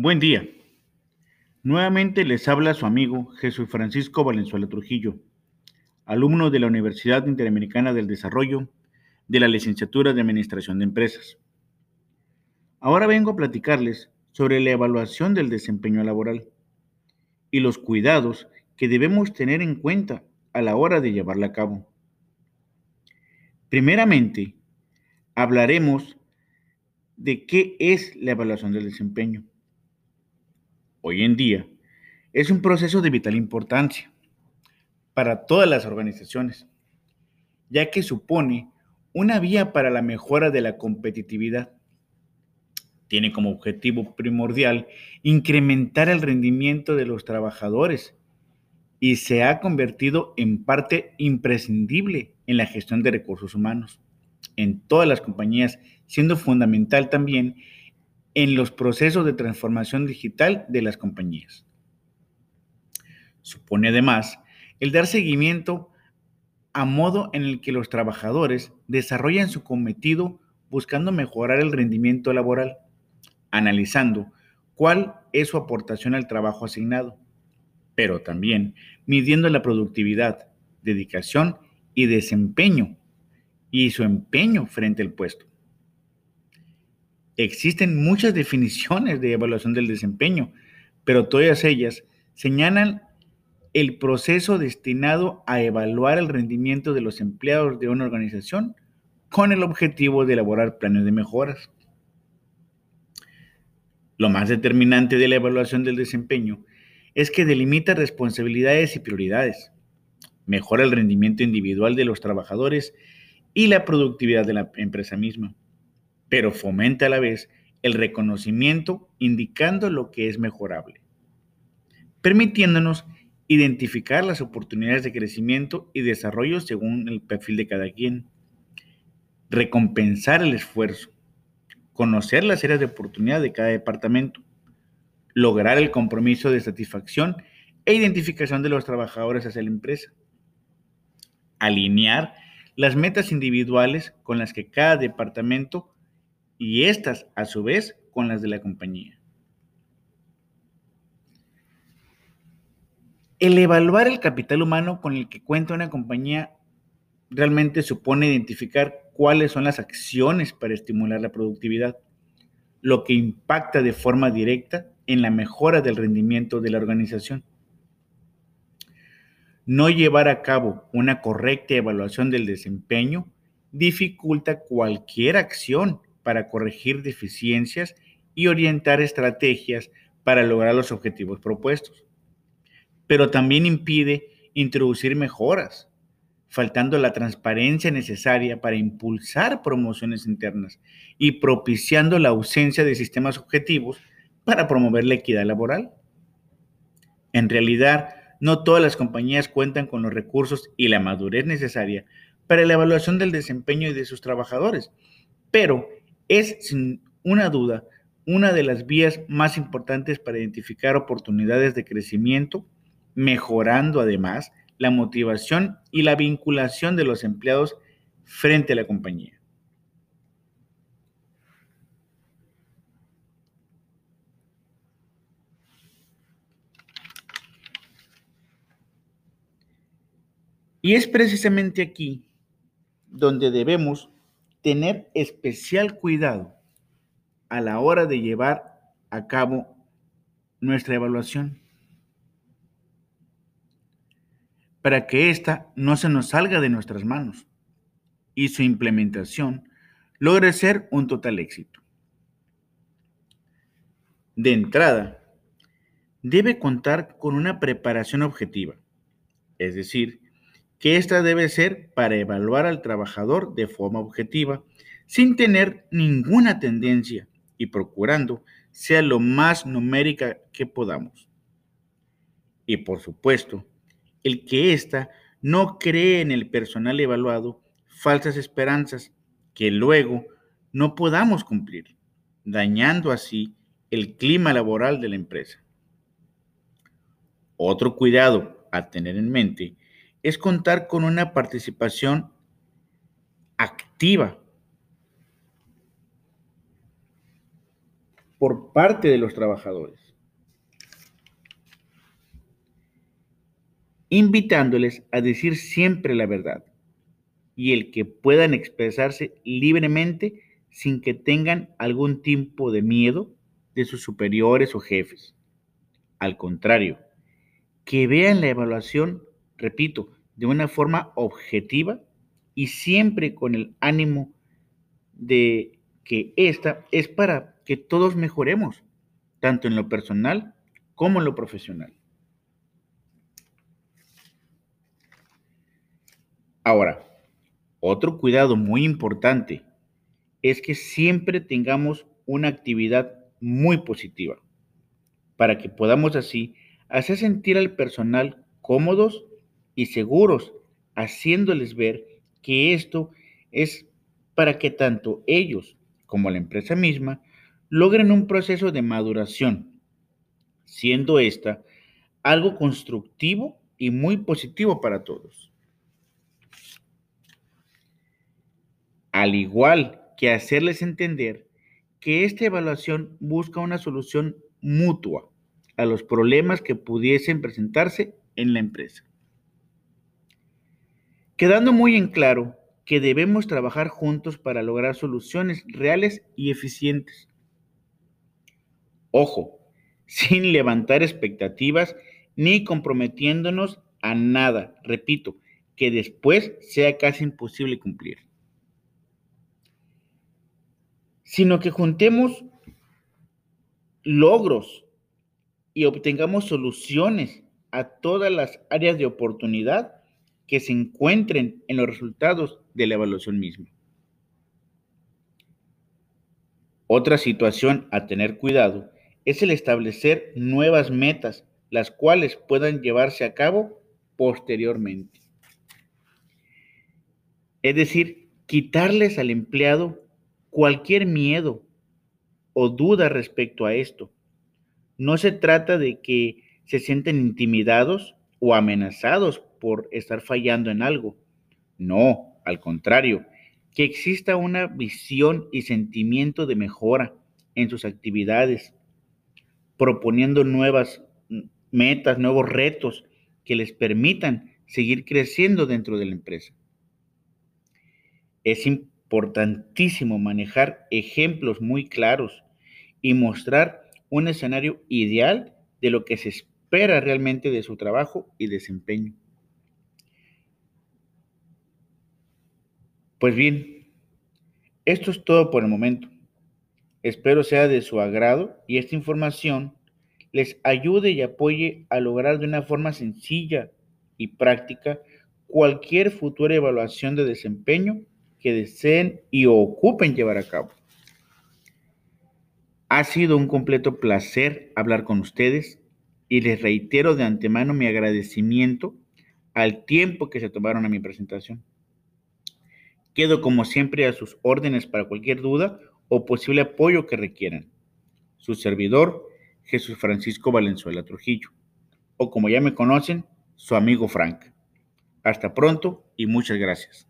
Buen día. Nuevamente les habla su amigo Jesús Francisco Valenzuela Trujillo, alumno de la Universidad Interamericana del Desarrollo de la licenciatura de Administración de Empresas. Ahora vengo a platicarles sobre la evaluación del desempeño laboral y los cuidados que debemos tener en cuenta a la hora de llevarla a cabo. Primeramente, hablaremos de qué es la evaluación del desempeño hoy en día es un proceso de vital importancia para todas las organizaciones, ya que supone una vía para la mejora de la competitividad. Tiene como objetivo primordial incrementar el rendimiento de los trabajadores y se ha convertido en parte imprescindible en la gestión de recursos humanos en todas las compañías, siendo fundamental también en los procesos de transformación digital de las compañías. Supone además el dar seguimiento a modo en el que los trabajadores desarrollan su cometido buscando mejorar el rendimiento laboral, analizando cuál es su aportación al trabajo asignado, pero también midiendo la productividad, dedicación y desempeño y su empeño frente al puesto. Existen muchas definiciones de evaluación del desempeño, pero todas ellas señalan el proceso destinado a evaluar el rendimiento de los empleados de una organización con el objetivo de elaborar planes de mejoras. Lo más determinante de la evaluación del desempeño es que delimita responsabilidades y prioridades, mejora el rendimiento individual de los trabajadores y la productividad de la empresa misma pero fomenta a la vez el reconocimiento indicando lo que es mejorable, permitiéndonos identificar las oportunidades de crecimiento y desarrollo según el perfil de cada quien, recompensar el esfuerzo, conocer las áreas de oportunidad de cada departamento, lograr el compromiso de satisfacción e identificación de los trabajadores hacia la empresa, alinear las metas individuales con las que cada departamento y estas a su vez con las de la compañía. El evaluar el capital humano con el que cuenta una compañía realmente supone identificar cuáles son las acciones para estimular la productividad, lo que impacta de forma directa en la mejora del rendimiento de la organización. No llevar a cabo una correcta evaluación del desempeño dificulta cualquier acción para corregir deficiencias y orientar estrategias para lograr los objetivos propuestos. Pero también impide introducir mejoras, faltando la transparencia necesaria para impulsar promociones internas y propiciando la ausencia de sistemas objetivos para promover la equidad laboral. En realidad, no todas las compañías cuentan con los recursos y la madurez necesaria para la evaluación del desempeño de sus trabajadores, pero es, sin una duda, una de las vías más importantes para identificar oportunidades de crecimiento, mejorando además la motivación y la vinculación de los empleados frente a la compañía. Y es precisamente aquí donde debemos tener especial cuidado a la hora de llevar a cabo nuestra evaluación para que ésta no se nos salga de nuestras manos y su implementación logre ser un total éxito. De entrada, debe contar con una preparación objetiva, es decir, que ésta debe ser para evaluar al trabajador de forma objetiva, sin tener ninguna tendencia y procurando sea lo más numérica que podamos. Y por supuesto, el que ésta no cree en el personal evaluado falsas esperanzas que luego no podamos cumplir, dañando así el clima laboral de la empresa. Otro cuidado a tener en mente es contar con una participación activa por parte de los trabajadores, invitándoles a decir siempre la verdad y el que puedan expresarse libremente sin que tengan algún tipo de miedo de sus superiores o jefes. Al contrario, que vean la evaluación, repito, de una forma objetiva y siempre con el ánimo de que esta es para que todos mejoremos, tanto en lo personal como en lo profesional. Ahora, otro cuidado muy importante es que siempre tengamos una actividad muy positiva para que podamos así hacer sentir al personal cómodos y seguros, haciéndoles ver que esto es para que tanto ellos como la empresa misma logren un proceso de maduración, siendo esta algo constructivo y muy positivo para todos. Al igual que hacerles entender que esta evaluación busca una solución mutua a los problemas que pudiesen presentarse en la empresa. Quedando muy en claro que debemos trabajar juntos para lograr soluciones reales y eficientes. Ojo, sin levantar expectativas ni comprometiéndonos a nada, repito, que después sea casi imposible cumplir. Sino que juntemos logros y obtengamos soluciones a todas las áreas de oportunidad que se encuentren en los resultados de la evaluación misma. Otra situación a tener cuidado es el establecer nuevas metas, las cuales puedan llevarse a cabo posteriormente. Es decir, quitarles al empleado cualquier miedo o duda respecto a esto. No se trata de que se sienten intimidados o amenazados por estar fallando en algo. No, al contrario, que exista una visión y sentimiento de mejora en sus actividades, proponiendo nuevas metas, nuevos retos que les permitan seguir creciendo dentro de la empresa. Es importantísimo manejar ejemplos muy claros y mostrar un escenario ideal de lo que se espera realmente de su trabajo y desempeño. Pues bien, esto es todo por el momento. Espero sea de su agrado y esta información les ayude y apoye a lograr de una forma sencilla y práctica cualquier futura evaluación de desempeño que deseen y ocupen llevar a cabo. Ha sido un completo placer hablar con ustedes y les reitero de antemano mi agradecimiento al tiempo que se tomaron a mi presentación. Quedo como siempre a sus órdenes para cualquier duda o posible apoyo que requieran. Su servidor, Jesús Francisco Valenzuela Trujillo, o como ya me conocen, su amigo Frank. Hasta pronto y muchas gracias.